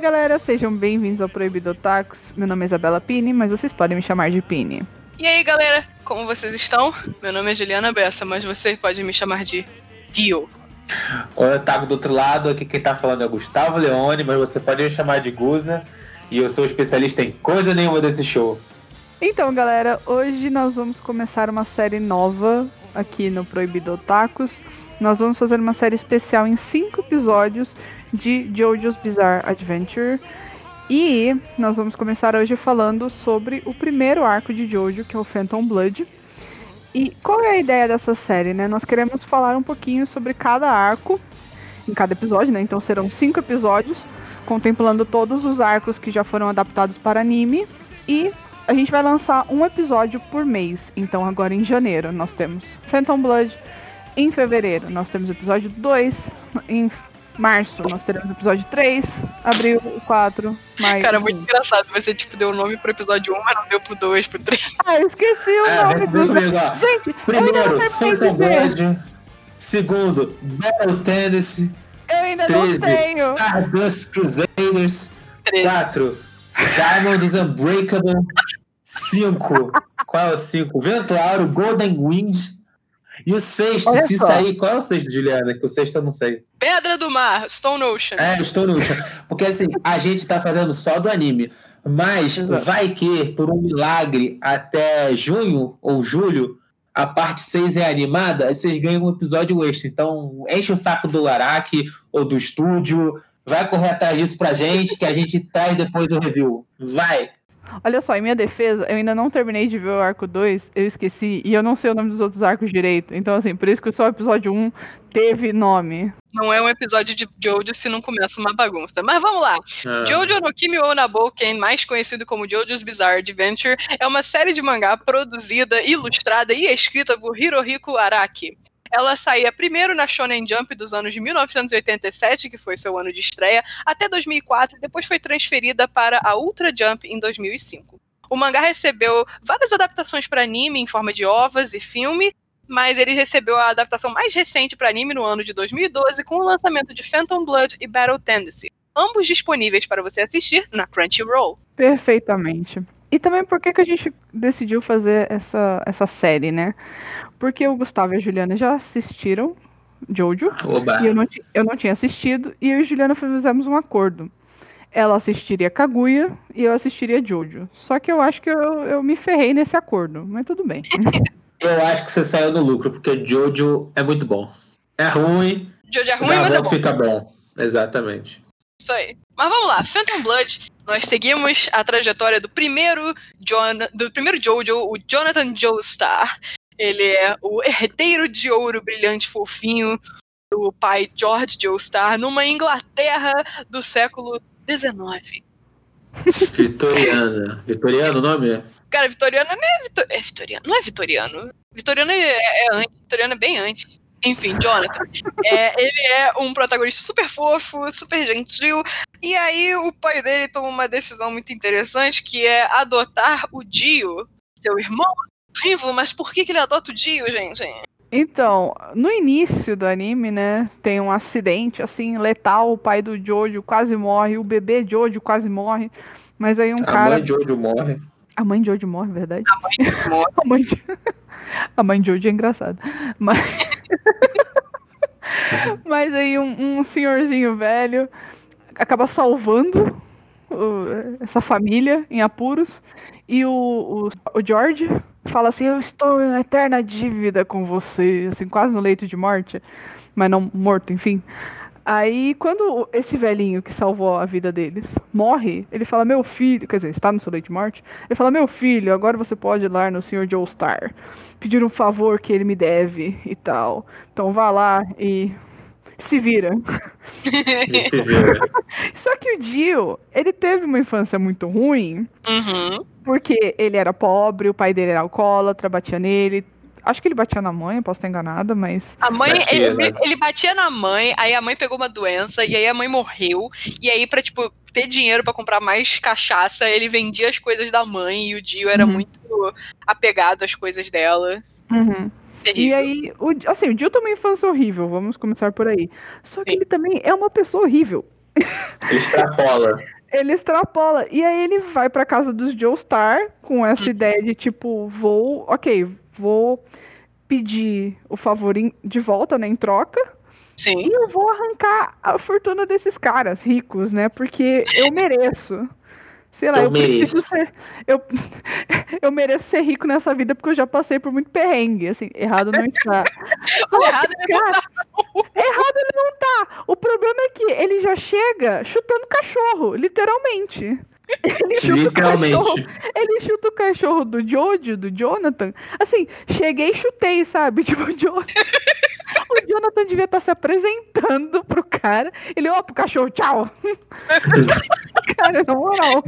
galera, sejam bem-vindos ao Proibido Tacos. Meu nome é Isabela Pini, mas vocês podem me chamar de Pini. E aí, galera, como vocês estão? Meu nome é Juliana Bessa, mas você pode me chamar de Dio. Oi, Otaku do outro lado, aqui quem tá falando é Gustavo Leone, mas você pode me chamar de Guza. E eu sou especialista em coisa nenhuma desse show. Então, galera, hoje nós vamos começar uma série nova aqui no Proibido Tacos. Nós vamos fazer uma série especial em cinco episódios de JoJo's Bizarre Adventure. E nós vamos começar hoje falando sobre o primeiro arco de Jojo, que é o Phantom Blood. E qual é a ideia dessa série, né? Nós queremos falar um pouquinho sobre cada arco em cada episódio, né? Então serão cinco episódios contemplando todos os arcos que já foram adaptados para anime e a gente vai lançar um episódio por mês. Então agora em janeiro nós temos Phantom Blood, em fevereiro nós temos episódio 2, em março nós teremos episódio 3, abril 4, maio. Cara, muito engraçado. Você, tipo, deu o nome pro episódio 1, mas não deu pro 2, pro 3. Ah, eu esqueci o É, nome ó. Gente, eu ainda não Primeiro, terminei Phantom de ver. Blood. Segundo, Battle Tendency. Eu ainda não 13, tenho. Stardust Crusaders. 13. 4, Diamond is Unbreakable. 5, qual é o 5? Ventuário, Golden Wind. E o sexto, Olha se só. sair, qual é o sexto, Juliana? Que o sexto eu não sei. Pedra do Mar, Stone Ocean. É, no último. Porque assim, a gente tá fazendo só do anime. Mas Exato. vai que, por um milagre, até junho ou julho, a parte 6 é animada, aí vocês ganham um episódio extra. Então, enche o saco do Araki ou do estúdio. Vai correr atrás disso pra gente, que a gente traz depois o review. Vai! Olha só, em minha defesa, eu ainda não terminei de ver o arco 2, eu esqueci, e eu não sei o nome dos outros arcos direito. Então, assim, por isso que só o episódio 1 teve nome. Não é um episódio de Jojo se não começa uma bagunça. Mas vamos lá. Jojo no Kimi wo Naboken, mais conhecido como Jojo's Bizarre Adventure, é uma série de mangá produzida, ilustrada e escrita por Hirohiko Araki. Ela saía primeiro na Shonen Jump dos anos de 1987, que foi seu ano de estreia, até 2004 e depois foi transferida para a Ultra Jump em 2005. O mangá recebeu várias adaptações para anime em forma de ovas e filme, mas ele recebeu a adaptação mais recente para anime no ano de 2012 com o lançamento de Phantom Blood e Battle Tendency ambos disponíveis para você assistir na Crunchyroll. Perfeitamente. E também por que, que a gente decidiu fazer essa, essa série, né? Porque o Gustavo e a Juliana já assistiram Jojo, Oba! e eu não, eu não tinha assistido, e eu e a Juliana fizemos um acordo. Ela assistiria Kaguya e eu assistiria Jojo. Só que eu acho que eu, eu me ferrei nesse acordo, mas tudo bem. Eu acho que você saiu no lucro, porque Jojo é muito bom. É ruim, Jojo é ruim, na mas é bom. fica bom. Exatamente. Isso aí. Mas vamos lá, Phantom Blood, nós seguimos a trajetória do primeiro, Jon do primeiro Jojo, o Jonathan Joestar. Ele é o herdeiro de ouro brilhante fofinho do pai George Joestar, numa Inglaterra do século XIX. Vitoriana. Vitoriano o nome? Cara, Vitoriano não é, Vitor... é Vitoriano, não é Vitoriano. Vitoriano é, é antes, Vitoriano é bem antes. Enfim, Jonathan. É, ele é um protagonista super fofo, super gentil. E aí o pai dele toma uma decisão muito interessante, que é adotar o Dio, seu irmão vivo. Mas por que, que ele adota o Dio, gente? Então, no início do anime, né, tem um acidente, assim, letal, o pai do Jojo quase morre, o bebê Jojo quase morre, mas aí um A cara... mãe de Jojo morre. A mãe de Jojo morre, verdade? Morre. A mãe de... A mãe de Jojo é engraçada. Mas... Mas aí um, um senhorzinho velho acaba salvando o- essa família em apuros. E o, o, o George fala assim, eu estou em eterna dívida com você, assim, quase no leito de morte, mas não morto, enfim. Aí, quando esse velhinho que salvou a vida deles morre, ele fala, meu filho, quer dizer, está no seu leito de morte, ele fala, meu filho, agora você pode ir lá no Sr. Joe Star, pedir um favor que ele me deve e tal. Então vá lá e se vira. E se vira. Só que o Dio, ele teve uma infância muito ruim, Uhum. porque ele era pobre, o pai dele era alcoólatra, batia nele. Acho que ele batia na mãe, posso estar enganada, mas. A mãe, Batia, ele, né? ele batia na mãe, aí a mãe pegou uma doença, e aí a mãe morreu. E aí, pra, tipo, ter dinheiro pra comprar mais cachaça, ele vendia as coisas da mãe, e o Dio era Uhum. muito apegado às coisas dela. Uhum. E aí, o, assim, o Dio tem uma infância horrível, vamos começar por aí. Só que Sim. ele também é uma pessoa horrível. Ele extrapola. Ele extrapola. E aí ele vai pra casa dos Joestar com essa uhum. ideia de tipo, vou. Ok, vou pedir o favor de volta, né? Em troca. Sim. E eu vou arrancar a fortuna desses caras ricos, né? Porque eu mereço. Sei lá, eu, eu preciso ser. Eu, eu mereço ser rico nessa vida porque eu já passei por muito perrengue. Assim, errado não está. errado ele não tá. Errado ele não tá. O problema é que ele já chega chutando cachorro, literalmente. Ele chuta, Literalmente. ele chuta o cachorro do Jojo, do Jonathan. Assim, cheguei e chutei, sabe? Tipo, o Jonathan. o Jonathan devia estar se apresentando pro cara. Ele, ó, pro cachorro, tchau. cara, na moral.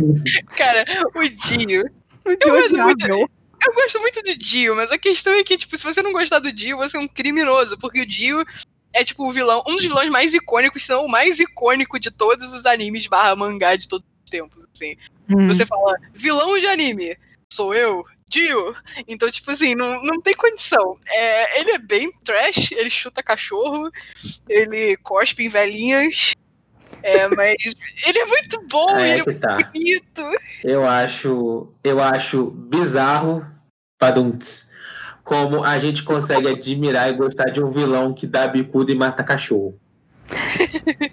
Cara, o Dio. O Dio é muito, eu gosto muito do Dio, mas a questão é que, tipo, se você não gostar do Dio, você é um criminoso, porque o Dio é, tipo, o vilão, um dos vilões mais icônicos, se não o mais icônico de todos os animes barra mangá de todos os tempos, assim. Hum. Você fala, vilão de anime, sou eu, Dio. Então, tipo assim, não, não tem condição. É, ele é bem trash, ele chuta cachorro, ele cospe em velhinhas. É, mas ele é muito bom, é ele é tá. bonito. Eu acho, eu acho bizarro, Padunts, como a gente consegue admirar e gostar de um vilão que dá bicuda e mata cachorro.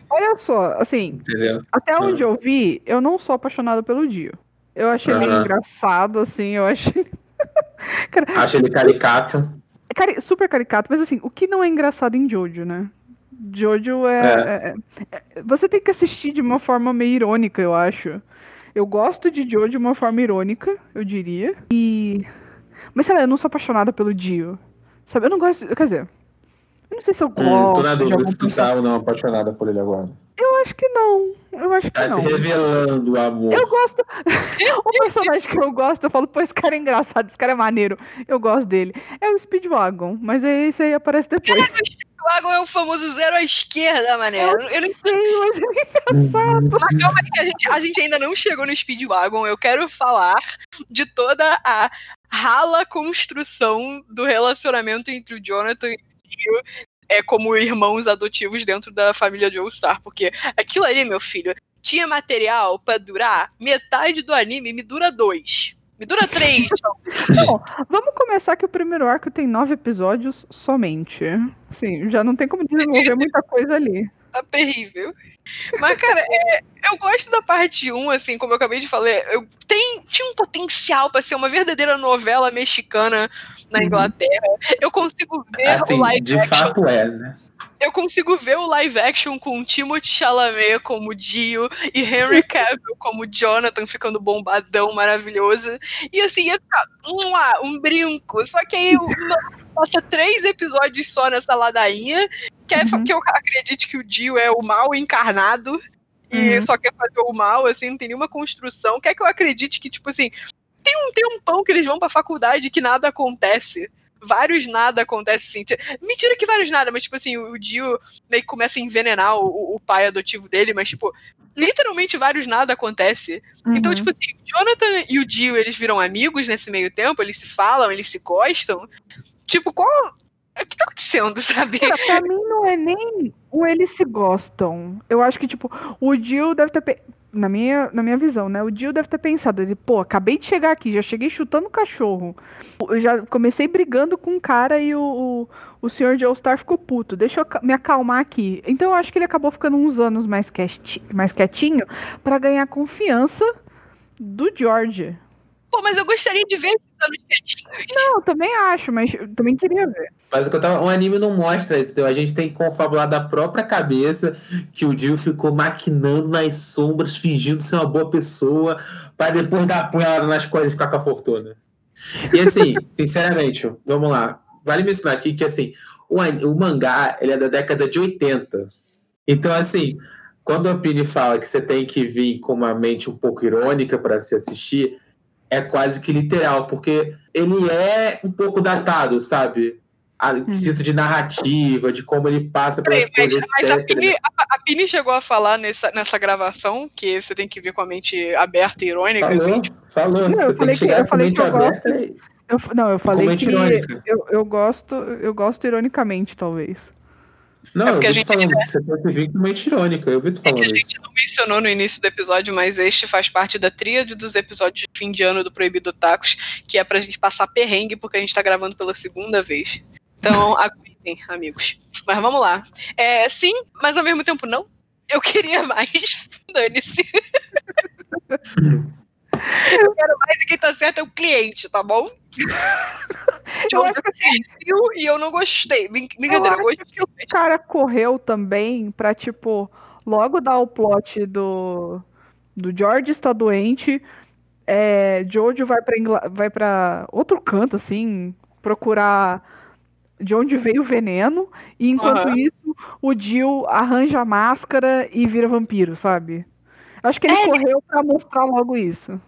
Olha só, assim, Entendeu? até onde ah. eu vi, eu não sou apaixonada pelo Dio. Eu achei ele engraçado, assim, eu achei. Cara, Acho ele caricato. Cari super caricato, mas assim, o que não é engraçado em Jojo, né? Jojo é, é. é, é você tem que assistir de uma forma meio irônica, eu acho. Eu gosto de Jojo de uma forma irônica, eu diria. E. Mas sei lá, eu não sou apaixonada pelo Dio. Sabe, eu não gosto. Quer dizer, eu não sei se eu gosto. Hum, tô na dúvida se tu tá ou não apaixonada por ele agora. Eu acho que não. Eu acho que tá não. se revelando, amor. Eu gosto. o personagem que eu gosto, eu falo, pô, esse cara é engraçado, esse cara é maneiro. Eu gosto dele. É o Speedwagon, mas esse aí aparece depois. Cara, o Speedwagon é o famoso zero à esquerda, mané. Eu, eu não sei, mas é engraçado. Mas calma aí, que a gente, a gente ainda não chegou no Speedwagon. Eu quero falar de toda a rala construção do relacionamento entre o Jonathan é como irmãos adotivos dentro da família de All Star, porque aquilo ali, meu filho, tinha material para durar metade do anime, me dura dois. Me dura três. Bom, vamos começar que o primeiro arco tem nove episódios somente. Sim, já não tem como desenvolver muita coisa ali. Tá terrível. Mas, cara, é, eu gosto da parte 1, assim, como eu acabei de falar. Eu, tem, tinha um potencial para ser uma verdadeira novela mexicana na uhum. Inglaterra. Eu consigo ver assim, o live de action. Fato é, né? Eu consigo ver o live action com Timothy Chalamet como Dio e Henry Cavill como Jonathan ficando bombadão, maravilhoso. E assim, ia ficar um, um brinco. Só que aí passa três episódios só nessa ladainha. Quer uhum. que eu acredite que o Dio é o mal encarnado e uhum. só quer fazer o mal, assim, não tem nenhuma construção. Quer que eu acredite que, tipo assim, tem um tempão que eles vão pra faculdade que nada acontece. Vários nada acontece assim. Mentira que vários nada, mas tipo assim, o Dio meio que começa a envenenar o, o pai adotivo dele, mas tipo, literalmente vários nada acontece. Então, uhum. Então, tipo assim, o Jonathan e o Dio, eles viram amigos nesse meio tempo, eles se falam, eles se gostam. Tipo, qual. O que tá acontecendo, sabe? Cara, pra mim não é nem o eles se gostam. Eu acho que, tipo, o Dio deve ter. Na minha, na minha visão, né? O Dio deve ter pensado, ele, pô, acabei de chegar aqui, já cheguei chutando o cachorro. Eu já comecei brigando com um cara e o, o, o senhor de All-Star ficou puto. Deixa eu me acalmar aqui. Então eu acho que ele acabou ficando uns anos mais, quietinho, mais quietinho para ganhar confiança do George. Pô, mas eu gostaria de ver esses anos quietinhos. Não, também acho, mas também queria ver. Mas o que eu tava, um anime não mostra isso, então a gente tem que confabular da própria cabeça que o Dio ficou maquinando nas sombras, fingindo ser uma boa pessoa, para depois dar a punhalada nas coisas e ficar com a fortuna. E assim, sinceramente, vamos lá. Vale mencionar aqui que assim, o, o mangá ele é da década de 80. Então, assim, quando a Pini fala que você tem que vir com uma mente um pouco irônica para se assistir, é quase que literal, porque ele é um pouco datado, sabe? A hum. de narrativa, de como ele passa pelas Peraí, coisas, mas, mas a, Pini, a, a, Pini, chegou a falar nessa, nessa gravação que você tem que ver com a mente aberta e irônica. Falou, assim, tipo... falou. Não, você tem que chegar que, com a mente aberta e... eu, Não, eu falei que eu, eu, gosto, eu gosto ironicamente, talvez. Não, é eu vi a gente, falando, é... você pode vir mente irônica, eu vi tu falando é que a gente isso. não mencionou no início do episódio, mas este faz parte da tríade dos episódios de fim de ano do Proibido Tacos, que é pra gente passar perrengue, porque a gente tá gravando pela segunda vez. Então, aguentem, amigos. Mas vamos lá. É, sim, mas ao mesmo tempo não. Eu queria mais. Dane-se. eu quero mais e quem tá certo é o cliente, tá bom? Eu acho que assim, e eu não gostei. Brincadeira, eu, eu gostei. Que o cara correu também pra, tipo, logo dar o plot do. Do George está doente. É, Jojo vai pra, Ingl... vai pra outro canto, assim, procurar de onde veio o veneno. E enquanto uhum. isso, o Jill arranja a máscara e vira vampiro, sabe? Acho que ele é. correu para mostrar logo isso.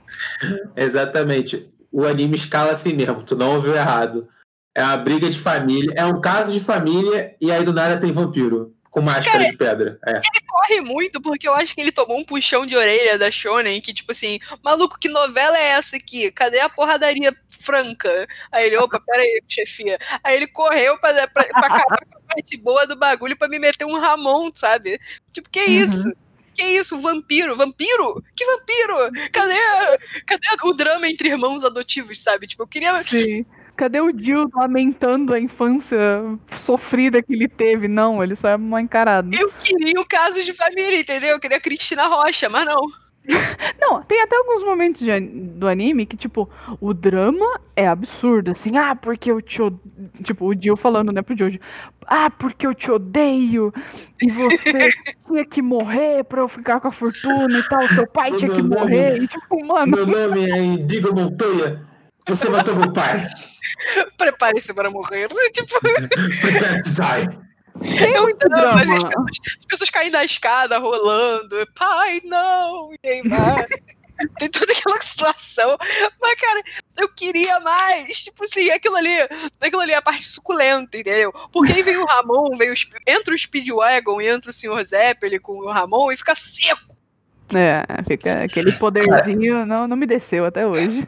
Exatamente o anime escala assim mesmo, tu não ouviu errado. É uma briga de família, é um caso de família e aí do nada tem vampiro com máscara Cara, de pedra. É. Ele corre muito porque eu acho que ele tomou um puxão de orelha da Shonen que tipo assim, maluco, que novela é essa aqui? Cadê a porradaria franca? Aí ele, opa, pera aí, chefia. Aí ele correu pra, pra, pra acabar com a parte boa do bagulho pra me meter um Ramon, sabe? Tipo, que uhum. isso? Que isso, vampiro? Vampiro? Que vampiro? Cadê, cadê o drama entre irmãos adotivos, sabe? Tipo, eu queria. Sim. Cadê o Jill lamentando a infância sofrida que ele teve? Não, ele só é uma encarada. Eu queria o caso de família, entendeu? Eu queria a Cristina Rocha, mas não. Não, tem até alguns momentos de, do anime que, tipo, o drama é absurdo, assim, ah, porque eu te odeio. Tipo, o Jill falando, né, pro Jojo, ah, porque eu te odeio, e você tinha que morrer pra eu ficar com a fortuna e tal, seu pai tinha que morrer, e tipo, mano. Meu nome é Indigo Montoya, você matou meu pai. Prepare-se para morrer, tipo. Prepare die. Tem muito drama. As pessoas, as pessoas caem da escada, rolando. Pai, não! E aí vai. Tem toda aquela situação. Mas, cara, eu queria mais. Tipo assim, aquilo ali, aquilo ali é a parte suculenta, entendeu? Porque aí vem o Ramon, vem o, entra o Speedwagon e entra o Sr. Zeppelin com o Ramon e fica seco. É, fica aquele poderzinho não, não me desceu até hoje.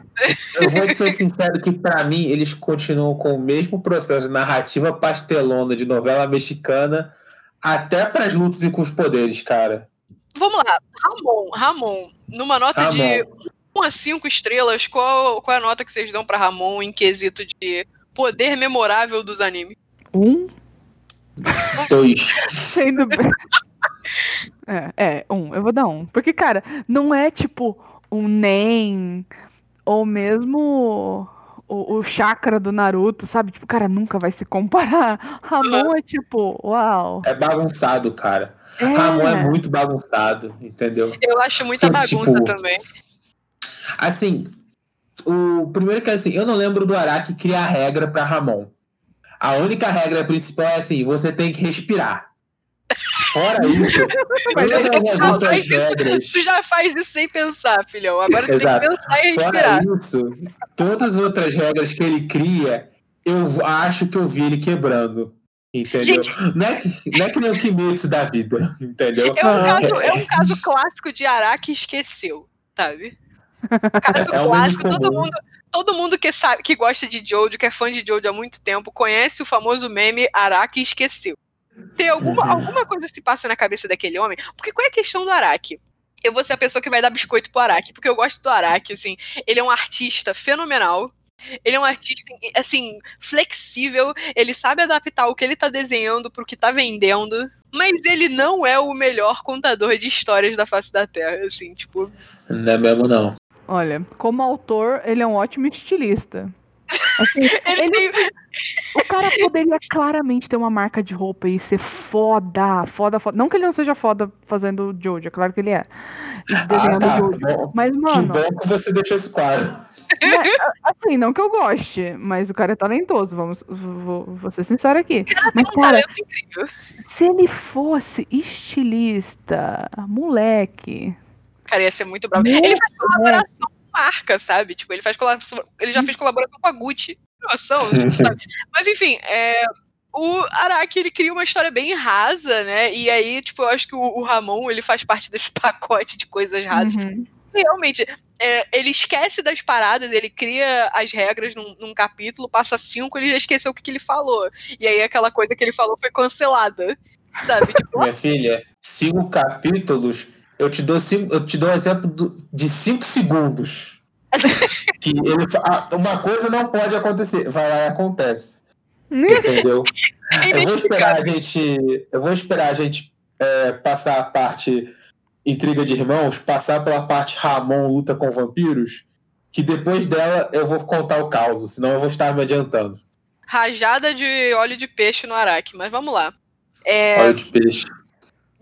Eu vou ser sincero que para mim eles continuam com o mesmo processo de narrativa pastelona de novela mexicana até para as lutas e com os poderes, cara. Vamos lá, Ramon, Ramon, numa nota Ramon. de 1 a 5 estrelas, qual, qual é a nota que vocês dão para Ramon em quesito de poder memorável dos animes? Um. Dois. Sendo bem. É, é, um. Eu vou dar um. Porque, cara, não é tipo um NEM ou mesmo o, o chakra do Naruto, sabe? Tipo, cara, nunca vai se comparar. Ramon é tipo, uau. É bagunçado, cara. É. Ramon é muito bagunçado, entendeu? Eu acho muita então, bagunça tipo, também. Assim, o primeiro que é assim, eu não lembro do Araki criar regra para Ramon. A única regra principal é assim, você tem que respirar. Fora isso, Mas todas as outras regras. Tu já faz isso sem pensar, filhão. Agora tu Exato. tem que pensar e respirar. Fora isso, todas as outras regras que ele cria, eu acho que eu vi ele quebrando. Entendeu? Gente, não, é que, não é que nem o Kimetsu da vida, entendeu? É um caso, é um caso clássico de Araki esqueceu, sabe? Caso é clássico, todo mundo, todo mundo que sabe, que gosta de Jojo, que é fã de Jojo há muito tempo, conhece o famoso meme Araki esqueceu. Tem alguma, uhum. alguma coisa se passa na cabeça daquele homem? Porque qual é a questão do Araki? Eu vou ser a pessoa que vai dar biscoito pro Araki, porque eu gosto do Araki, assim. Ele é um artista fenomenal. Ele é um artista, assim, flexível. Ele sabe adaptar o que ele tá desenhando pro que tá vendendo. Mas ele não é o melhor contador de histórias da face da Terra, assim, tipo. Não é mesmo, não. Olha, como autor, ele é um ótimo estilista. Assim, ele, ele tem... O cara poderia claramente ter uma marca de roupa e ser foda, foda, foda. Não que ele não seja foda fazendo Jojo, é claro que ele é. Desenhando ah, tá. Jojo. Mas, mano. Que bom que você deixou isso claro. assim, não que eu goste, mas o cara é talentoso, vamos, vou, vou ser sincero aqui. Mas, cara, se ele fosse estilista, moleque. Cara, ia ser muito bravo. Ele faz colaboração marca, sabe? Tipo, ele faz ele já fez colaboração com a Gucci. Noção, sabe? Mas enfim, é, o Araki ele cria uma história bem rasa, né? E aí, tipo, eu acho que o, o Ramon ele faz parte desse pacote de coisas rasas. Uhum. realmente, é, ele esquece das paradas, ele cria as regras num, num, capítulo, passa cinco, ele já esqueceu o que, que, ele falou. E aí aquela coisa que ele falou foi cancelada. Sabe? Tipo, Minha filha, cinco capítulos, eu te dou cinco, eu te dou um exemplo do, de cinco segundos. que ele, uma coisa não pode acontecer, vai lá e acontece. Entendeu? É eu vou esperar a gente. Eu vou esperar a gente é, passar a parte Intriga de Irmãos, passar pela parte Ramon luta com vampiros, que depois dela eu vou contar o caos, senão eu vou estar me adiantando. Rajada de óleo de peixe no Araque, mas vamos lá. É... Óleo de peixe.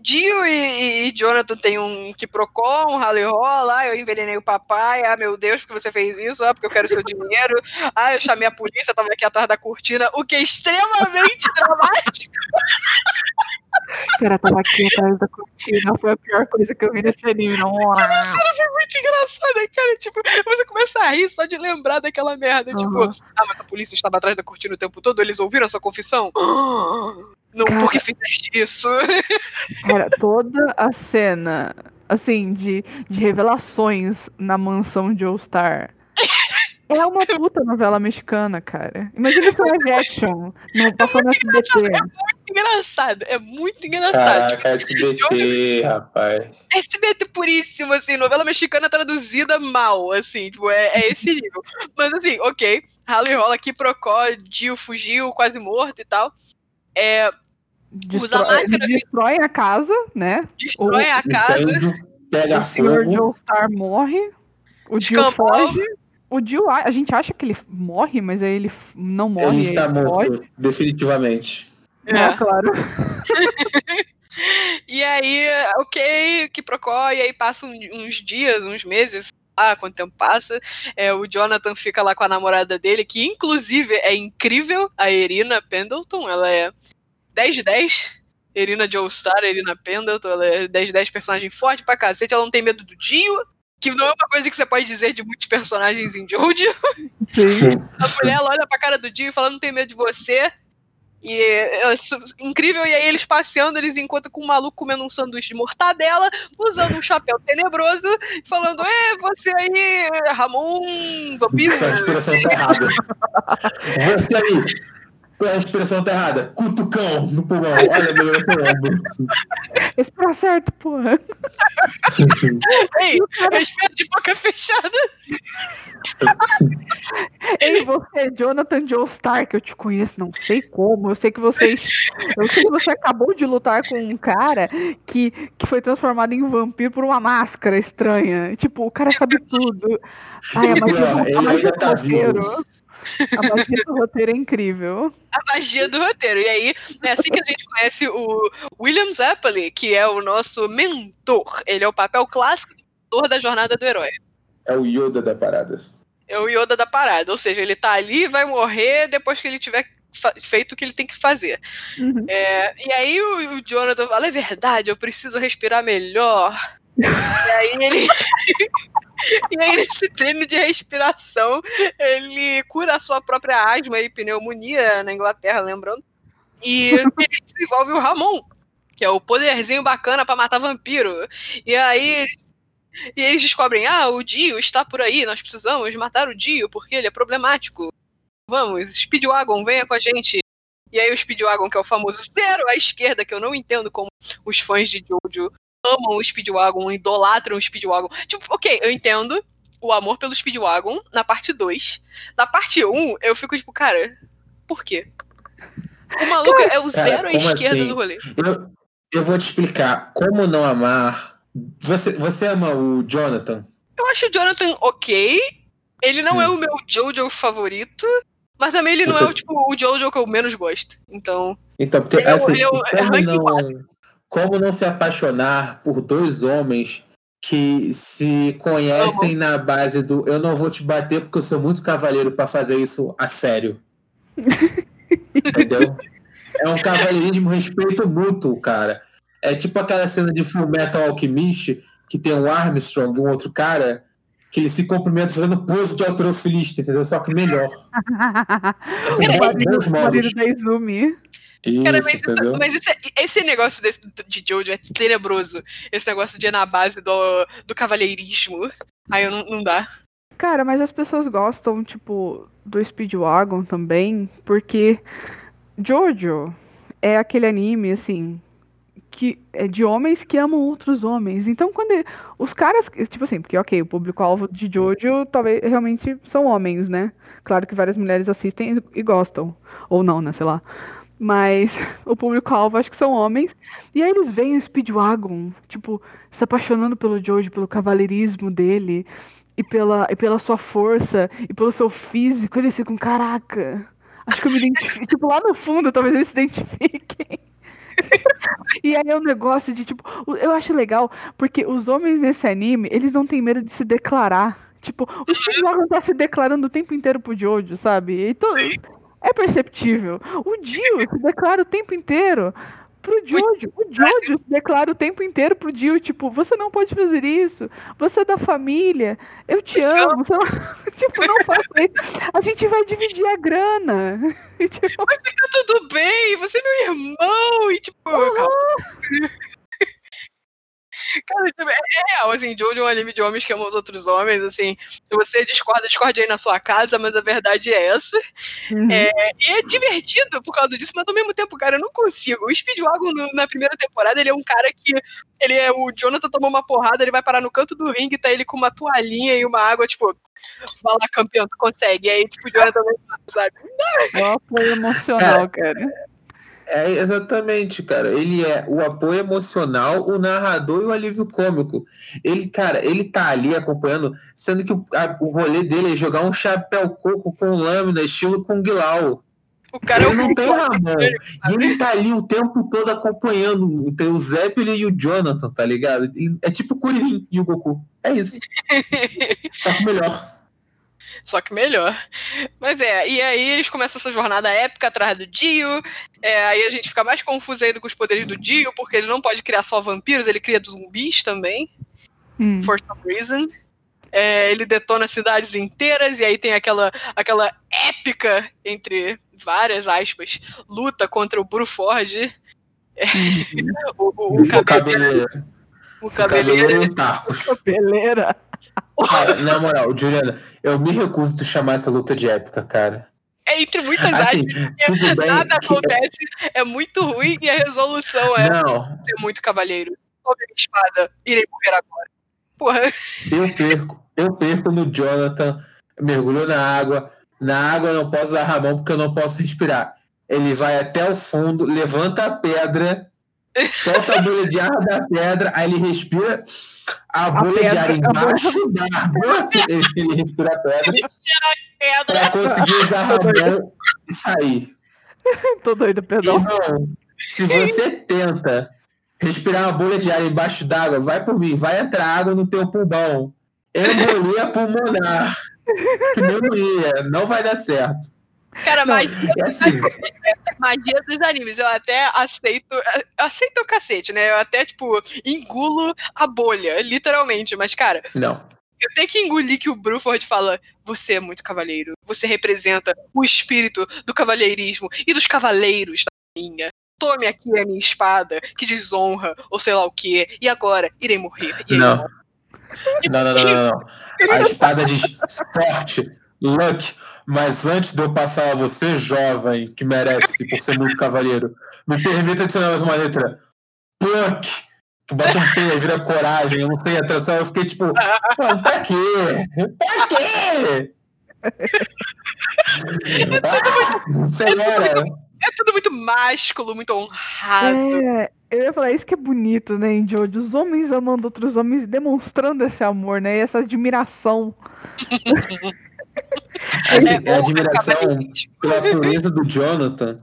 Dio e, e, Jonathan tem um que procó, um rally rola, eu envenenei o papai, ah meu Deus, porque você fez isso, ah, porque eu quero seu dinheiro, ah, eu chamei a polícia, tava aqui atrás da cortina, o que é extremamente dramático. Cara, tava aqui atrás da cortina, foi a pior coisa que eu vi nesse anime, não. Cena foi muito engraçada, cara, tipo, você começa a rir só de lembrar daquela merda, uhum. tipo, ah, mas a polícia estava atrás da cortina o tempo todo, eles ouviram a sua confissão? Não, cara, por que fizeste isso? Cara, toda a cena, assim, de, de revelações na mansão de All-Star. É uma puta novela mexicana, cara. Imagina esse live action no, passando é SBT. É muito engraçado, é muito engraçado. Caraca, SBT, rapaz. SBT puríssimo, assim, novela mexicana traduzida mal, assim, tipo, é, é esse nível. Mas assim, ok, ralo e rola aqui, Procó, Dio fugiu, quase morto e tal. É, Máscara, destroem a casa, né? Destroem a casa. Pega o senhor Joestar morre. O Dio foge. O Dio, a gente acha que ele morre, mas aí ele não morre. Ele está morto, foge. definitivamente. É, é claro. e aí, ok, que procó, e aí passam uns dias, uns meses, ah, quanto tempo passa, é, o Jonathan fica lá com a namorada dele, que inclusive é incrível, a Irina Pendleton, ela é 10 de 10. Irina Joestar, Irina Pendleton, ela é 10 de 10 personagem forte pra cacete, ela não tem medo do Dio, que não é uma coisa que você pode dizer de muitos personagens em Jojo. Sim. A mulher ela olha pra cara do Dio e fala, não tem medo de você. E é, é incrível, e aí eles passeando, eles encontram com um maluco comendo um sanduíche de mortadela, usando um chapéu tenebroso, falando, é, você aí, Ramon, vampiro. Essa expressão tá errada. você aí, a expressão tá errada. Cutucão no pulmão. Olha, meu ombro. Esse tá certo, porra. Ei, respeito de boca fechada. Ei, você, Jonathan Joe Stark, eu te conheço, não sei como. Eu sei que você. Eu sei que você acabou de lutar com um cara que, que foi transformado em vampiro por uma máscara estranha. Tipo, o cara sabe tudo. Ai, a magia, a magia tá roteiro. Vivo. A magia do roteiro é incrível. A magia do roteiro. E aí, é assim que a gente conhece o William Zeppeli, que é o nosso mentor. Ele é o papel clássico do mentor da jornada do herói. É o Yoda da parada. É o Yoda da parada. Ou seja, ele tá ali e vai morrer depois que ele tiver feito o que ele tem que fazer. Uhum. É, e aí o, o Jonathan fala, é verdade, eu preciso respirar melhor. e aí ele E aí, nesse treino de respiração, ele cura a sua própria asma e pneumonia na Inglaterra, lembrando. E ele desenvolve o Ramon, que é o poderzinho bacana para matar vampiro. E aí. E eles descobrem: ah, o Dio está por aí, nós precisamos matar o Dio porque ele é problemático. Vamos, Speedwagon, venha com a gente. E aí o Speedwagon, que é o famoso zero à esquerda, que eu não entendo como os fãs de Jojo amam o Speedwagon, idolatram o Speedwagon. Tipo, ok, eu entendo o amor pelo Speedwagon na parte 2. Na parte 1, um, eu fico tipo, cara, por quê? O maluco cara, é o zero à esquerda assim? do rolê. Eu, eu vou te explicar. Como não amar. Você, você ama o Jonathan? Eu acho o Jonathan ok. Ele não hum. é o meu Jojo favorito. Mas também ele não você... é o, tipo, o Jojo que eu menos gosto. Então. Então, porque eu, assim, eu, eu, não, como não se apaixonar por dois homens que se conhecem na base do eu não vou te bater porque eu sou muito cavaleiro para fazer isso a sério. Entendeu? É um cavalheirismo respeito mútuo, cara. É tipo aquela cena de Full Metal Alchemist que tem um Armstrong e um outro cara que eles se cumprimentam fazendo pose de alterofilista, entendeu? Só que melhor. é, o marido da Izumi. Isso, Cara, mas, isso- entendeu? mas isso é- esse negócio desse- de Jojo é tenebroso. Esse negócio de ir na base do, do cavalheirismo. Aí eu não, não dá. Cara, mas as pessoas gostam, tipo, do Speedwagon também, porque Jojo é aquele anime, assim, que é de homens que amam outros homens. Então, quando os caras, tipo assim, porque, ok, o público-alvo de Jojo talvez realmente são homens, né? Claro que várias mulheres assistem e gostam. Ou não, né? Sei lá. Mas o público-alvo acho que são homens. E aí eles veem o Speedwagon, tipo, se apaixonando pelo Jojo, pelo cavalheirismo dele e pela, e pela sua força e pelo seu físico, eles ficam, caraca, acho que eu me identifico. tipo, lá no fundo, talvez eles se identifiquem. E aí é um negócio de, tipo, eu acho legal, porque os homens nesse anime, eles não têm medo de se declarar. Tipo, o Speedwagon tá se declarando o tempo inteiro pro Jojo, sabe? E to- é perceptível. O Dio se declara o tempo inteiro pro Jojo. O Jojo se declara o tempo inteiro pro Dio, tipo, você não pode fazer isso. Você é da família. Eu te amo. Não... tipo, não faça isso. A gente vai dividir a grana. E, tipo, Tá tudo bem, você é meu irmão. E tipo, calma. Cara, tipo, é é real, assim, Jojo é um anime de homens que amam os outros homens, assim. Se você discorda, discorde aí na sua casa, mas a verdade é essa. uhum. É, e é divertido por causa disso, mas ao mesmo tempo, cara, eu não consigo. O Speedwagon no- na primeira temporada, ele é um cara que. Ele é. O Jonathan tomou uma porrada, ele vai parar no canto do ringue, tá ele com uma toalhinha e uma água, tipo, vai lá, campeão, tu consegue. E aí, tipo, o Jonathan vai, sabe? O apoio emocional, cara. É, exatamente, cara. Ele é o apoio emocional, o narrador e o alívio cômico. Ele, cara, ele tá ali acompanhando, sendo que o, a- o rolê dele é jogar um chapéu coco com lâmina, estilo Kung Lao. O cara é ele um não tem Ramon. E ele tá ali o tempo todo acompanhando tem o Zeppelin e o Jonathan, tá ligado? Ele- É tipo o Kuririn e o Goku. É isso. Tá melhor. Só que melhor. Mas é, e aí eles começam essa jornada épica atrás do Dio. É, aí a gente fica mais confuso ainda com os poderes do Dio, porque ele não pode criar só vampiros, ele cria zumbis também, Hum. for some reason. É, ele detona cidades inteiras, e aí tem aquela, aquela épica, entre várias aspas, luta contra o Bruforge. É, o, o, o, O cabeleiro, o cabeleiro. e o Tarcos. Cara, na moral, Juliana, eu me recuso de chamar essa luta de épica, cara. É entre muitas Assim, tudo bem nada que- acontece, é muito ruim, e a resolução é Não, ser muito cavaleiro. Tome a espada, irei morrer agora. Porra, eu perco. Eu perco no Jonathan, mergulho na água. Na água eu não posso usar a mão porque eu não posso respirar. Ele vai até o fundo, levanta a pedra, solta a bolha de ar da pedra, aí ele respira a bolha de pedra- ar a embaixo d'água. Ele, ele respira a pedra pedra. para conseguir usar a mão e sair. Tô doido, perdão. Irmão, se você tenta respirar uma bolha de ar embaixo d'água, vai por mim, vai entrar água no teu pulmão. Embolia pulmonar. Pneumonia, não vai dar certo. Cara, magia, É assim, magia dos animes. Eu até aceito. eu Aceito o cacete, né? Eu até, tipo, engulo a bolha, literalmente. Mas, cara, não. eu tenho que engolir que o Bruford fala: você é muito cavaleiro. Você representa o espírito do cavalheirismo e dos cavaleiros da minha. Tome aqui a minha espada, que desonra, ou sei lá o que. E agora, irei morrer. Aí, Não. Não, não, não, não, não. A espada diz sorte, luck, mas antes de eu passar a você, jovem, que merece por ser muito cavaleiro, me permita adicionar mais uma letra. Pluck! Que bota um P, vira coragem, eu não sei a tradução, eu fiquei tipo, mano, pra quê? Pra quê? Ah, Senhora, É tudo muito másculo, muito honrado. É, eu ia falar isso que é bonito, né, em Jojo? Os homens amando outros homens, demonstrando esse amor, né? E essa admiração. assim, é honra, admiração pela pureza do Jonathan,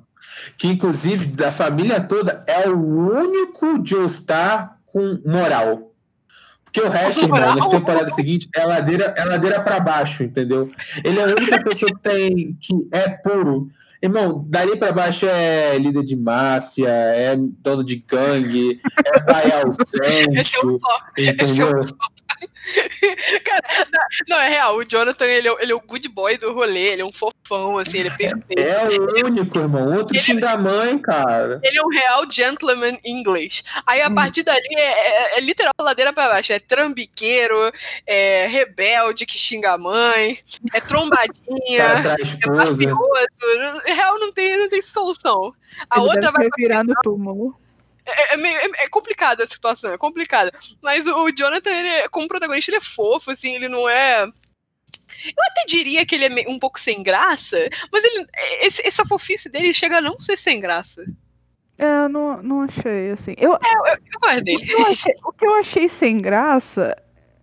que inclusive da família toda é o único Joestar com moral. Porque o resto, irmão, Moral? nas temporadas seguintes, é ladeira, é ladeira pra baixo, entendeu? Ele é a única pessoa que tem que é puro. Irmão, dali pra baixo é líder de máfia, é dono de gangue, é pai Esse é ausente, só. Esse é um só. Cara, não, é real. O Jonathan, ele é, o- ele é o good boy do rolê. Ele é um fofão. assim, ele é perfeito. É o único, irmão. Outro ele, xinga a mãe, cara. Ele é um real gentleman inglês. Aí a hum. partir dali é, é, é literal ladeira pra baixo. É trambiqueiro, é rebelde que xinga a mãe, é trombadinha, é mafioso. Real não tem, não tem solução. A ele outra vai. virar no túmulo. É, é, é, é, complicada a situação, é complicada. Mas o, o Jonathan, ele, como protagonista, ele é fofo, assim, ele não é. Eu até diria que ele é um pouco sem graça, mas ele, esse, essa fofice dele chega a não ser sem graça. É, eu não, não achei, assim. Eu, é, eu, eu. O que eu, achei, o que eu achei sem graça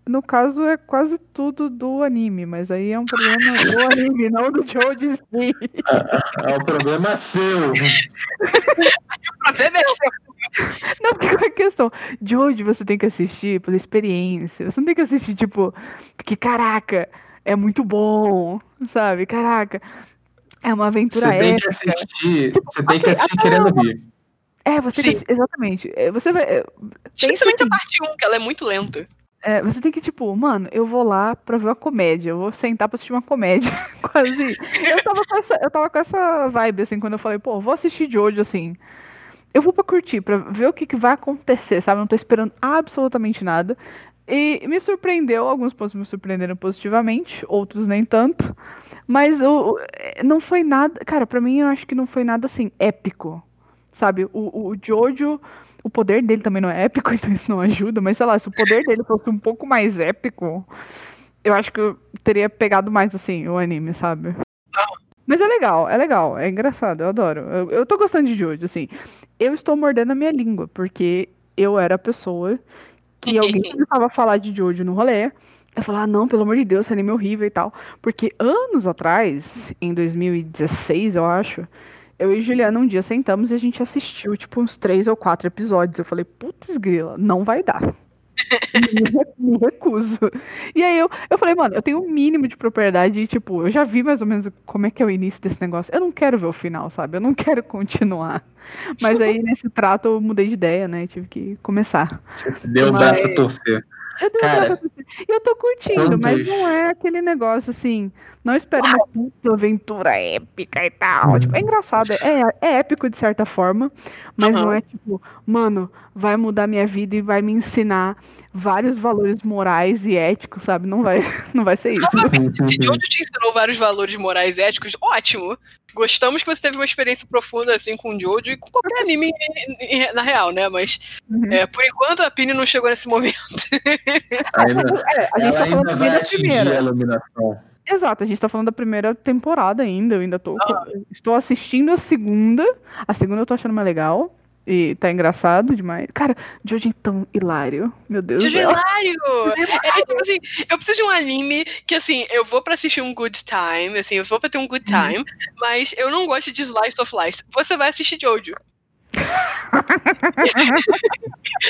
no caso, é quase tudo do anime, mas aí é um problema do anime, não do Joe si. É, é um problema seu. o problema é seu. Não, porque é a questão. Jojo você tem que assistir pela experiência. Você não tem que assistir, tipo, porque caraca, é muito bom, sabe? Caraca, é uma aventura Você tem que assistir, tipo, você tem que assistir querendo rir. É, você. Que, exatamente. É, você vai. É, Especialmente a parte 1, que ela é muito lenta. É, você tem que, tipo, mano, eu vou lá pra ver uma comédia. Eu vou sentar pra assistir uma comédia. Quase. Eu tava, com essa, eu tava com essa vibe, assim, quando eu falei, pô, vou assistir de hoje, assim. Eu vou pra curtir, pra ver o que, que vai acontecer, sabe? Não tô esperando absolutamente nada. E me surpreendeu, alguns pontos me surpreenderam positivamente, outros nem tanto. Mas o, não foi nada. Cara, pra mim eu acho que não foi nada assim, épico. Sabe? O, o Jojo o poder dele também não é épico, então isso não ajuda, mas sei lá, se o poder dele fosse um pouco mais épico, eu acho que eu teria pegado mais assim o anime, sabe? Mas é legal, é legal, é engraçado, eu adoro. Eu, eu tô gostando de Jojo, assim. Eu estou mordendo a minha língua, porque eu era a pessoa que alguém começava a falar de Jojo no rolê. Eu falava, ah, não, pelo amor de Deus, esse anime é horrível e tal. Porque anos atrás, em 2016, eu acho, eu e Juliana um dia sentamos e a gente assistiu, tipo, uns três ou quatro episódios. Eu falei, putz, grila, não vai dar. me, recuso. E aí eu, eu falei, mano, eu tenho um mínimo de propriedade e, tipo, eu já vi mais ou menos como é que é o início desse negócio. Eu não quero ver o final, sabe? Eu não quero continuar. Mas aí, nesse trato, eu mudei de ideia, né? Tive que começar. Deu mas... braço a torcer. Eu, Cara, eu tô curtindo, mas não é aquele negócio assim. Não espero uma puta aventura épica e tal. Uhum. Tipo, é engraçado, é, é épico de certa forma, mas uhum. não é tipo, mano, vai mudar minha vida e vai me ensinar vários valores morais e éticos, sabe? Não vai, não vai ser isso. Se de onde te ensinou vários valores morais e éticos, ótimo. Gostamos que você teve uma experiência profunda assim com o Jojo e com qualquer anime na real, né? Mas uhum. é, por enquanto a Pini não chegou nesse momento. Ainda, é, a gente tá falando vai primeira. a iluminação. Exato, a gente tá falando da primeira temporada ainda. Eu ainda tô. Ah. Estou assistindo a segunda. A segunda eu tô achando mais legal. E tá engraçado demais. Cara, Jojo é tão hilário. Meu Deus Jojo é hilário! É, tipo assim, eu preciso de um anime que, assim, eu vou pra assistir um good time, assim, eu vou pra ter um good uhum. time, mas eu não gosto de slice of life. Você vai assistir Jojo.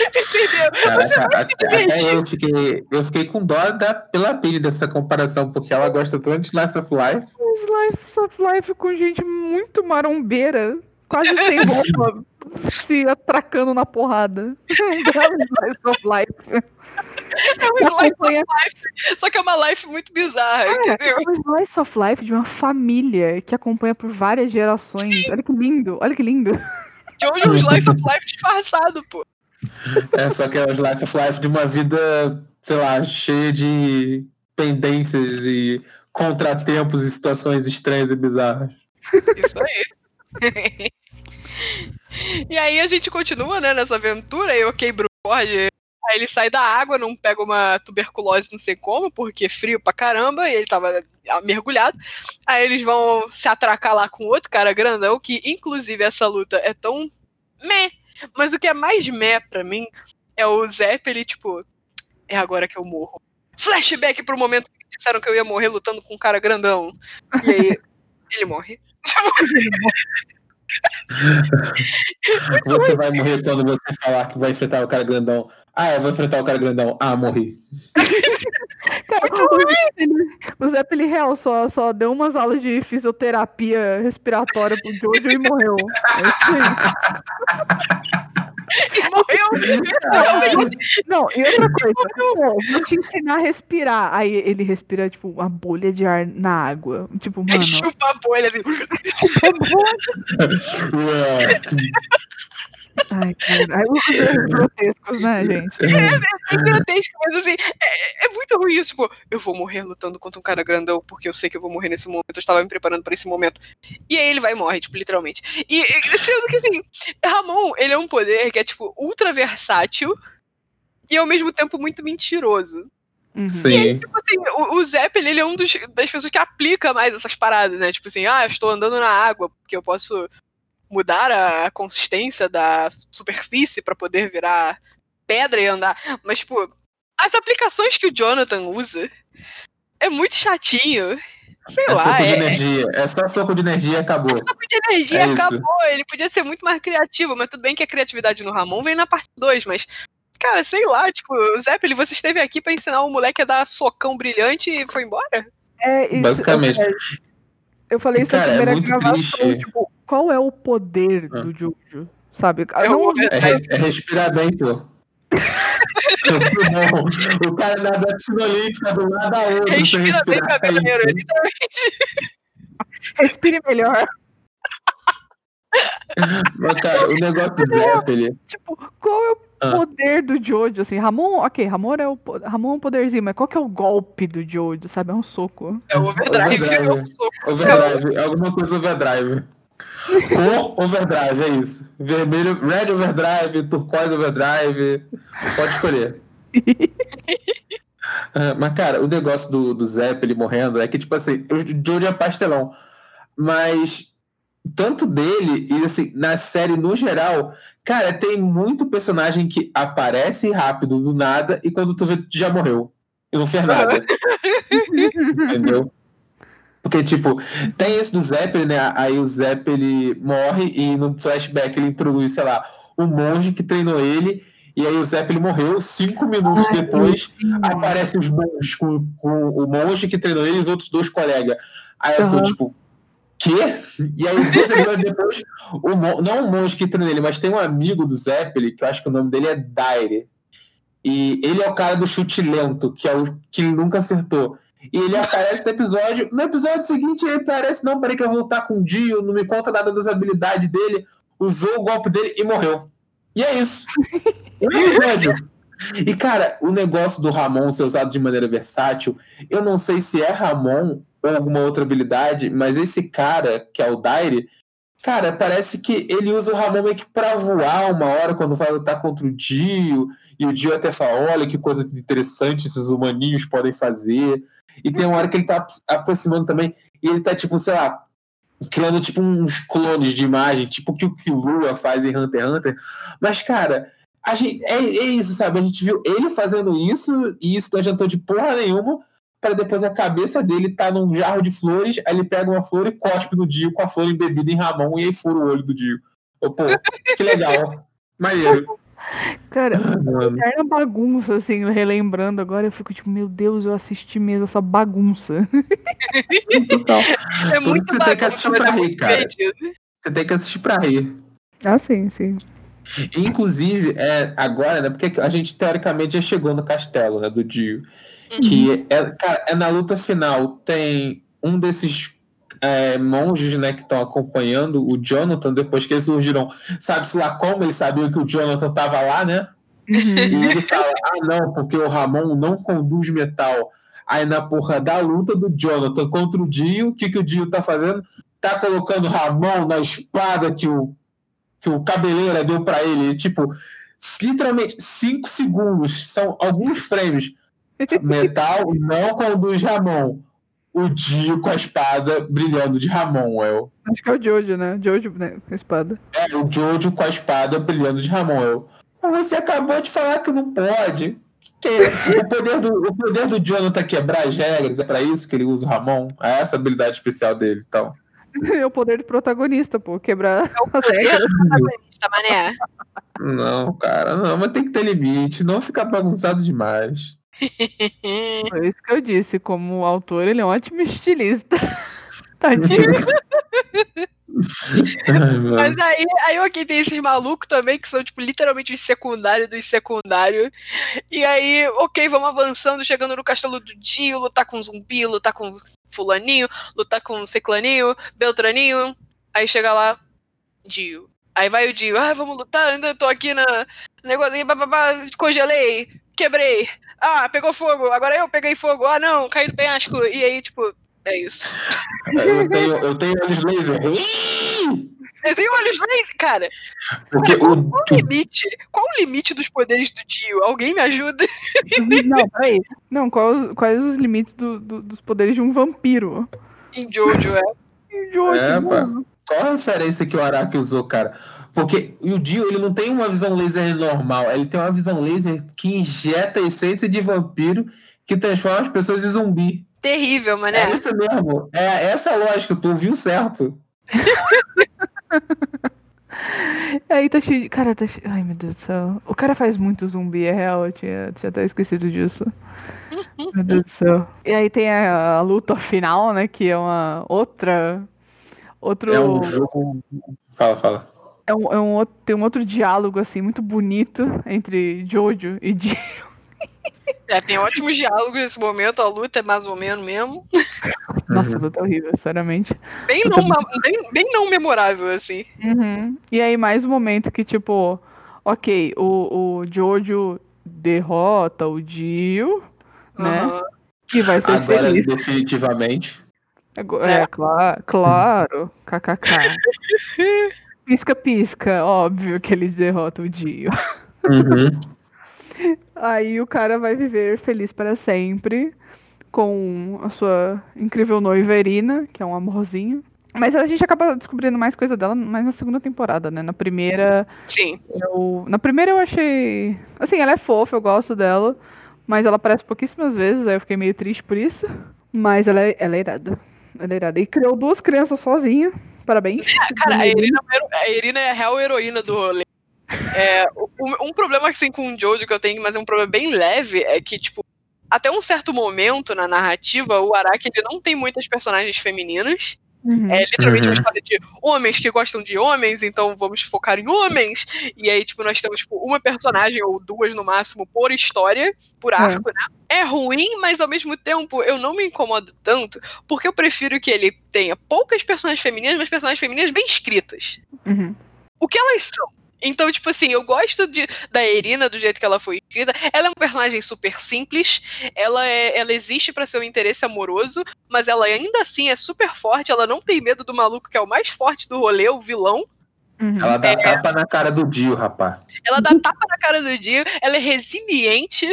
Entendeu? Caraca, até, até eu, fiquei, eu fiquei com dó da, pela pele dessa comparação, porque ela gosta tanto de Slice of Life. Slice of Life com gente muito marombeira, quase sem roupa, se atracando na porrada. Slice of Life. É um slice acompanha... of life, só que é uma life muito bizarra, é, entendeu? É um slice of life de uma família que acompanha por várias gerações. Sim. Olha que lindo, olha que lindo. De onde é um slice of life disfarçado, pô. É, só que é o slice of life de uma vida, sei lá, cheia de pendências e contratempos e situações estranhas e bizarras. Isso aí. e aí a gente continua, né, nessa aventura, e o ok, Bruford Aí ele sai da água, não pega uma tuberculose, não sei como, porque é frio pra caramba, e ele tava mergulhado. Aí eles vão se atracar lá com outro cara grandão, que inclusive essa luta é tão meh. Mas o que é mais meh pra mim é o Zeppelin, tipo, é agora que eu morro. Flashback pro momento que disseram que eu ia morrer lutando com um cara grandão. E aí, ele morre. você vai morrer quando você falar que vai enfrentar o cara grandão. Ah, eu vou enfrentar o cara grandão. Ah, morri. cara, o Zé Peli Real só, só deu umas aulas de fisioterapia respiratória pro Jojo e morreu. É e morreu Não, e outra coisa, pô, vou te ensinar a respirar. Aí ele respira, tipo, uma bolha de ar na água. Tipo, mano. Chupa a bolha assim. Ai, cara. Aí os erros grotescos, né, gente? É, é grotesco, mas assim, é, é muito ruim isso. Tipo, eu vou morrer lutando contra um cara grandão porque eu sei que eu vou morrer nesse momento. Eu estava me preparando para esse momento. E aí ele vai e morre, tipo, literalmente. E sendo que assim, Ramon, ele é um poder que é, tipo, ultra versátil e ao mesmo tempo muito mentiroso. Uhum. Sim. E aí, tipo assim, o, o Zeppelin, ele é um dos, das pessoas que aplica mais essas paradas, né? Tipo assim, ah, eu estou andando na água porque eu posso mudar a consistência da superfície para poder virar pedra e andar. Mas, tipo, as aplicações que o Jonathan usa é muito chatinho. Sei é lá. Soco é... de energia. É só soco de energia e acabou. É soco de energia é acabou. Isso. Ele podia ser muito mais criativo, mas tudo bem que a criatividade no Ramon vem na parte 2, mas. Cara, sei lá, tipo, Zeppelin, você esteve aqui para ensinar o moleque a dar socão brilhante e foi embora? É, isso, Basicamente. Eu, eu falei isso Cara, na primeira é muito gravação, triste. tipo, qual é o poder Ah. do Jojo? Sabe? É Não- É, é respirar bem, pô. O cara da da piscina olímpica do lado da outra. sem Respira bem, respirar, é. Literalmente. respire melhor. Mas, cara, o negócio do Zeppelin. Tipo, qual é o Ah. poder do Jojo? Assim, Ramon, ok, Ramon é, o, Ramon é um poderzinho, mas qual que é o golpe do Jojo, sabe? É um soco. É o overdrive. Overdrive. é um soco. Overdrive, alguma coisa overdrive. Cor overdrive, é isso. Vermelho, red overdrive, turquoise overdrive. Pode escolher. Ah, mas, cara, o negócio do, do Zeppelin morrendo é que, tipo assim, o Jojo é pastelão. Mas tanto dele e assim, na série no geral, cara, tem muito personagem que aparece rápido do nada e quando tu vê, já morreu. E não fez nada. Entendeu? Porque, tipo, tem esse do Zeppelin, né? Aí o Zeppelin morre e no flashback ele introduz, sei lá, o monge que treinou ele. E aí o Zeppelin morreu. Cinco minutos Ai, depois, aparecem os monges com, com o monge que treinou ele e os outros dois colegas. Aí eu tô tipo, quê? E aí, dois episódios depois, o mon- não o monge que treinou ele, mas tem um amigo do Zeppelin, que eu acho que o nome dele é Daire. E ele é o cara do chute lento, que é o que nunca acertou. E ele aparece no episódio. No episódio seguinte, ele aparece, não, peraí que eu vou lutar com o Dio, não me conta nada das habilidades dele, usou o golpe dele e morreu. E é isso. Um episódio. E, cara, o negócio do Ramon ser usado de maneira versátil, eu não sei se é Ramon ou alguma outra habilidade, mas esse cara, que é o Daire, cara, parece que ele usa o Ramon meio que pra voar uma hora quando vai lutar contra o Dio, e o Dio até fala, olha que coisa interessante esses humaninhos podem fazer. E tem uma hora que ele tá aproximando também, e ele tá, tipo, sei lá, criando tipo uns clones de imagem, tipo o que o Killua faz em Hunter x Hunter. Mas, cara, a gente, é, é isso, sabe? A gente viu ele fazendo isso, e isso não adiantou de porra nenhuma, para depois a cabeça dele tá num jarro de flores, aí ele pega uma flor e cospe no Dio com a flor embebida em Ramon, e aí fura o olho do Dio. Ô, pô, que legal. Maneiro. Cara, Mano. eterna bagunça, assim, relembrando agora, eu fico tipo, meu Deus, eu assisti mesmo essa bagunça. Total. É muito você tem que assistir pra é rir, cara. divertido. Você tem que assistir pra rir. Ah, sim, sim. Inclusive, é, agora, né? Porque a gente teoricamente já chegou no castelo, né? Do Dio. Que é, cara, é na luta final. Tem um desses é, monges, né? Que estão acompanhando o Jonathan depois que eles surgiram. Sabe-se lá como eles sabiam que o Jonathan tava lá, né? Uhum. E ele fala: Ah, não, porque o Ramon não conduz metal. Aí na porra da luta do Jonathan contra o Dio, o que, que o Dio tá fazendo? Tá colocando Ramon na espada que o, que o cabeleira deu pra ele. Tipo, literalmente, cinco segundos. São alguns frames. Metal não conduz Ramon. O Dio com a espada brilhando de Ramon, El. Acho que é o Jojo, né? Jojo, né? Com a espada. É, o Jojo com a espada brilhando de Ramon. Eu, "Mas você acabou de falar que não pode. Que o, poder do, o poder do Jonathan é quebrar as regras, é pra isso que ele usa o Ramon. É essa a habilidade especial dele, então. É o poder do protagonista, pô, quebrar É o as poder regras. do protagonista, mané. Não, cara, não, mas tem que ter limite, não ficar bagunçado demais. Foi isso que eu disse, como autor, ele é um ótimo estilista. Tadinho. Mas aí, aí ok, tem esses malucos também que são, tipo, literalmente os secundários dos secundários. E aí, ok, vamos avançando, chegando no castelo do Dio, lutar com zumbi, lutar com fulaninho, lutar com ciclaninho, beltraninho. Aí chega lá, Dio. Aí vai o Dio, ah, vamos lutar, ainda tô aqui na negocinho, bababá, congelei, quebrei. Ah, pegou fogo, agora eu peguei fogo. Ah, não, caí do penhasco. E aí, tipo, é isso. Eu tenho, eu tenho olhos laser. Eu tenho olhos laser, cara. Porque qual, o, qual o limite? Qual o limite dos poderes do Dio? Alguém me ajuda? Não, peraí. Não, qual, quais os limites do, do, dos poderes de um vampiro? Em Jojo, é. Em Jojo, É, mano. Qual a referência que o Araki usou, cara? Porque o Dio, ele não tem uma visão laser normal, ele tem uma visão laser que injeta a essência de vampiro que transforma as pessoas em zumbi. Terrível, mané. É isso mesmo. É essa a lógica, tu viu certo. Aí tá cheio de. Cara, tá cheio. Ai, meu Deus do céu. O cara faz muito zumbi, é real. Eu tinha, tinha até esquecido disso. meu Deus do céu. E aí tem a, a luta final, né? Que é uma outra. Outro. É um jogo. Fala, fala. É um, é um outro, tem um outro diálogo, assim, muito bonito entre Jojo e Dio. É, tem ótimos diálogos nesse momento, a luta é mais ou menos mesmo. Nossa, Uhum. a luta é horrível, sinceramente. Bem não, bem, bem não memorável, assim. Uhum. E aí, mais um momento que, tipo, ok, o, o Jojo derrota o Dio, né? Aham. Que vai ser Agora, feliz. definitivamente. Agora, é, claro, claro, kkk. Pisca, pisca, óbvio que eles derrotam o Dio. Uhum. Aí o cara vai viver feliz para sempre com a sua incrível noiva Irina, que é um amorzinho. Mas a gente acaba descobrindo mais coisa dela mais na segunda temporada, né? Na primeira, Sim. eu, na primeira eu achei, assim, ela é fofa, eu gosto dela, mas ela aparece pouquíssimas vezes, aí eu fiquei meio triste por isso. Mas ela é, ela é irada. Ela é irada. E criou duas crianças sozinha. Parabéns. Cara, a Irina, a Irina é a real heroína do rolê. É, um problema assim, com o Jojo que eu tenho, mas é um problema bem leve, é que, tipo, até um certo momento na narrativa, o Araki ele não tem muitas personagens femininas. Uhum. É literalmente uma Uhum. história de homens que gostam de homens, então vamos focar em homens. E aí, tipo, nós temos tipo, uma personagem ou duas no máximo por história, por arco, né? É ruim, mas ao mesmo tempo eu não me incomodo tanto, porque eu prefiro que ele tenha poucas personagens femininas, mas personagens femininas bem escritas. Uhum. O que elas são? Então, tipo assim, eu gosto de, da Irina do jeito que ela foi escrita. Ela é uma personagem super simples. Ela, é, ela existe pra ser um interesse amoroso, mas ela ainda assim é super forte. Ela não tem medo do maluco que é o mais forte do rolê, o vilão. Uhum. Ela dá tapa na cara do Dio, rapaz. Ela dá tapa na cara do Dio. Ela é resiliente.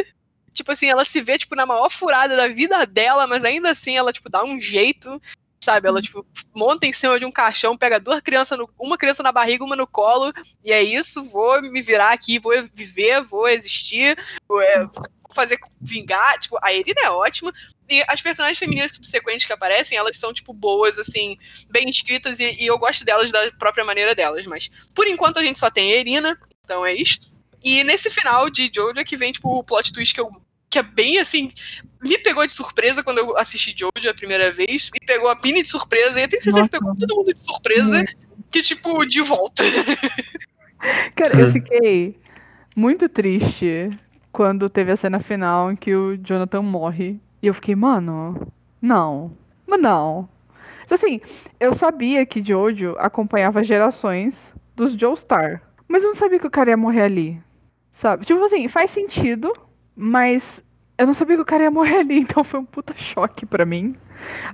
Tipo assim, ela se vê, tipo, na maior furada da vida dela, mas ainda assim ela, tipo, dá um jeito. Sabe, ela, tipo, monta em cima de um caixão, pega duas crianças, no- uma criança na barriga, uma no colo, e é isso, vou me virar aqui, vou viver, vou existir, vou, é, vou fazer vingar. Tipo, a Irina é ótima. E as personagens femininas subsequentes que aparecem, elas são, tipo, boas, assim, bem escritas, e, e eu gosto delas da própria maneira delas. Mas, por enquanto, a gente só tem a Irina, então é isto. E nesse final de Jojo é que vem, tipo, o plot twist que eu. Que é bem assim. Me pegou de surpresa quando eu assisti Jojo a primeira vez. Me pegou a Pini de surpresa. E eu tenho certeza que pegou todo mundo de surpresa. Que, tipo, de volta. Cara, eu fiquei muito triste quando teve a cena final em que o Jonathan morre. E eu fiquei, mano, não. Mas não. Assim, eu sabia que Jojo acompanhava gerações dos Joestar. Mas eu não sabia que o cara ia morrer ali. Sabe? Tipo assim, faz sentido, mas eu não sabia que o cara ia morrer ali. Então foi um puta choque pra mim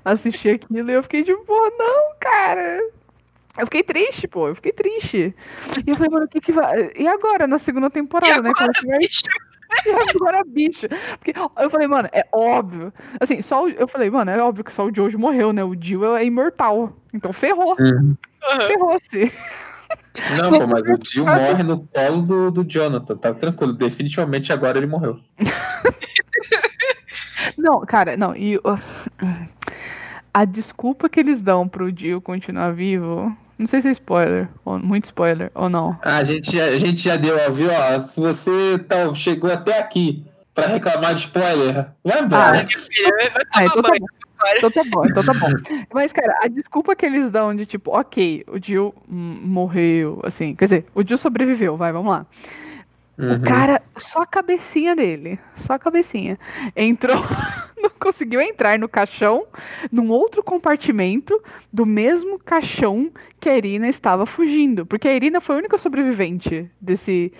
assistir aquilo. E eu fiquei tipo, pô, não, cara. Eu fiquei triste, pô. Eu fiquei triste. E eu falei, mano, o que que vai. E agora, na segunda temporada, né? Como agora, que vai bicho, e agora, bicho. Porque eu falei, mano, é óbvio. Assim, só o- eu falei, mano, é óbvio que só o Jojo morreu, né? O Dio é imortal. Então ferrou. Uhum. Ferrou-se. Não, pô, mas o Dio morre no colo do, do Jonathan, tá tranquilo. Definitivamente agora ele morreu. Não, cara, não. E uh, a desculpa que eles dão pro Dio continuar vivo. Não sei se é spoiler, ou muito spoiler, ou não. Ah, a, gente, já- a gente já deu, ó, viu? Ó, se você tá, chegou até aqui pra reclamar de spoiler, vai embora. Ai, minha filha, vai Ah, tomar então tá banho. bom. Agora. Então tá bom, então tá bom. Mas, cara, a desculpa que eles dão de tipo, ok, o Jill morreu, assim, quer dizer, o Jill sobreviveu, vai, vamos lá. Uhum. O cara, só a cabecinha dele, só a cabecinha, entrou, não conseguiu entrar no caixão, num outro compartimento do mesmo caixão que a Irina estava fugindo. Porque a Irina foi a única sobrevivente desse,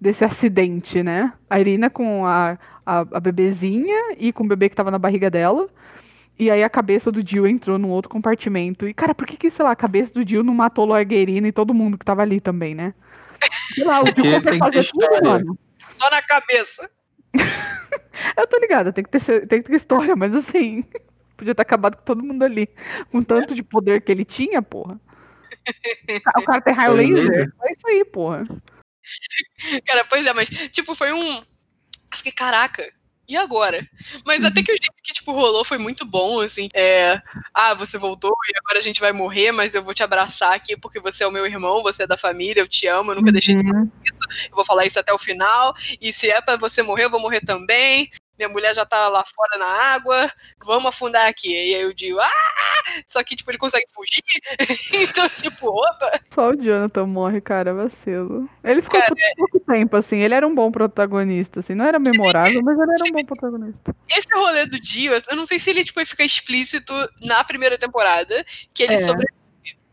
desse acidente, né? A Irina com a, a, a bebezinha e com o bebê que estava na barriga dela. E aí a cabeça do Jill entrou num outro compartimento. E, cara, por que, que sei lá, a cabeça do Jill não matou logo a Irina e todo mundo que tava ali também, né? Sei lá, o Jill consegue fazer tudo, mano. Só na cabeça. eu tô ligada, tem que ter, tem que ter história, mas assim, podia ter acabado com todo mundo ali. Com tanto de poder que ele tinha, porra. O cara tem raio laser. É isso aí, porra. Cara, pois é, mas, tipo, foi um. Eu fiquei, caraca, e agora? Mas até que o jeito que, tipo, rolou foi muito bom, assim. É, ah, você voltou e agora a gente vai morrer, mas eu vou te abraçar aqui porque você é o meu irmão, você é da família, eu te amo, eu nunca deixei de falar isso. Eu vou falar isso até o final. E se é para você morrer, eu vou morrer também minha mulher já tá lá fora na água, vamos afundar aqui. E aí eu digo, ah! Só que, tipo, ele consegue fugir. então, tipo, opa! Só o Jonathan morre, cara, vacilo. Ele ficou cara, por é pouco tempo, assim, ele era um bom protagonista, assim, não era memorável, mas ele era um bom protagonista. Esse rolê do Dio, eu não sei se ele, tipo, fica explícito na primeira temporada, que ele é. sobrevive.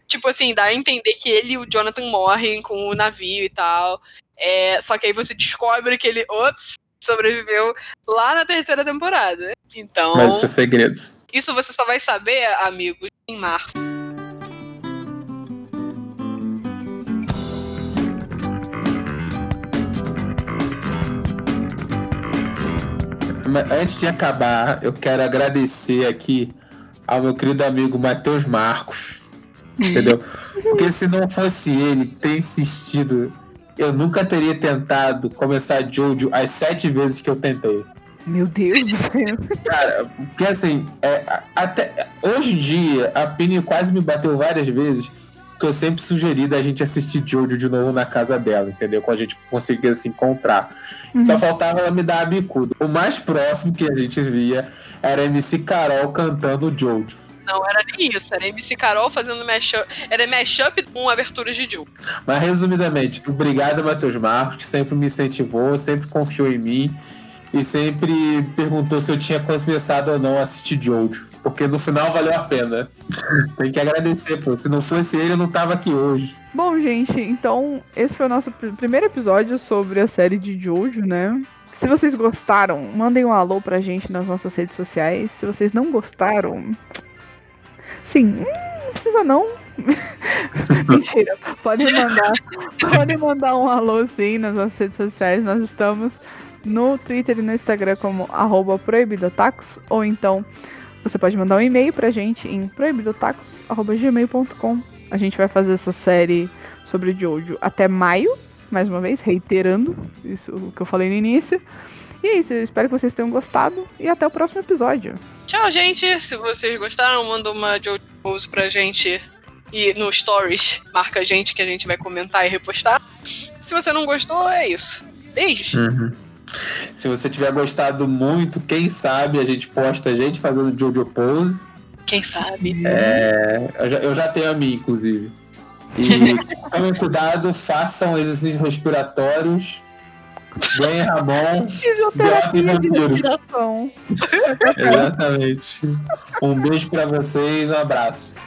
Tipo assim, dá a entender que ele e o Jonathan morrem com o navio e tal. É, só que aí você descobre que ele, ops, sobreviveu lá na terceira temporada. Então. Mas isso é segredo. Isso você só vai saber, amigos, em março. Mas antes de acabar, eu quero agradecer aqui ao meu querido amigo Matheus Marcos. Entendeu? Porque se não fosse ele ter insistido eu nunca teria tentado começar Jojo as sete vezes que eu tentei. Meu Deus do céu. Cara, porque assim, é, até hoje em dia, a Penny quase me bateu várias vezes, porque eu sempre sugeri da gente assistir Jojo de novo na casa dela, entendeu? Quando a gente conseguia se encontrar. Uhum. Só faltava ela me dar a bicuda. O mais próximo que a gente via era a MC Carol cantando Jojo. Não era nem isso, era MC Carol fazendo mashup. Era mashup com abertura de Jill. Mas resumidamente, obrigado, Matheus Marcos, que sempre me incentivou, sempre confiou em mim e sempre perguntou se eu tinha começado ou não a assistir Jojo. Porque no final valeu a pena. Tem que agradecer, pô. Se não fosse ele, eu não tava aqui hoje. Bom, gente, então esse foi o nosso primeiro episódio sobre a série de Jojo, né? Se vocês gostaram, mandem um alô pra gente nas nossas redes sociais. Se vocês não gostaram, Sim, hum, não precisa não. Mentira, pode mandar, pode mandar um alô sim nas nossas redes sociais. Nós estamos no Twitter e no Instagram como arroba proibidotacos, ou então você pode mandar um e-mail pra gente em proibidotacos.gmail.com. A gente vai fazer essa série sobre Jojo até maio, mais uma vez, reiterando isso que eu falei no início. E é isso, eu espero que vocês tenham gostado e até o próximo episódio. Tchau, gente. Se vocês gostaram, manda uma Jojo pra gente e no Stories marca a gente que a gente vai comentar e repostar. Se você não gostou, é isso. Beijo. Uhum. Se você tiver gostado muito, quem sabe a gente posta a gente fazendo Jojo Pose. Quem sabe? É, eu, já, eu já tenho a minha, inclusive. E tomem cuidado, façam exercícios respiratórios Ganhe Ramon, Beata e Vampiros. Exatamente. Um beijo pra vocês, um abraço.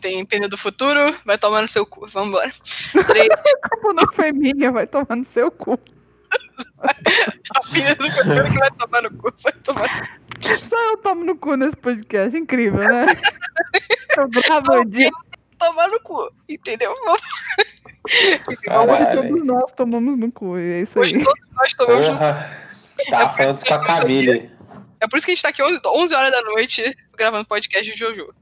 Tem pena do futuro, vai tomar no seu cu. Vambora. Três. não foi minha, vai tomar no seu cu. A filha do cantor que vai tomar no cu, vai tomar Só eu tomo no cu nesse podcast, incrível, né? Eu gravo dia. Tomar no cu, entendeu? Hoje todos nós tomamos no cu, é isso Hoje aí. todos nós tomamos Porra, no cu. Tá é falando com a Camille. É por isso que a gente tá aqui 11 horas da noite gravando podcast de Jojo.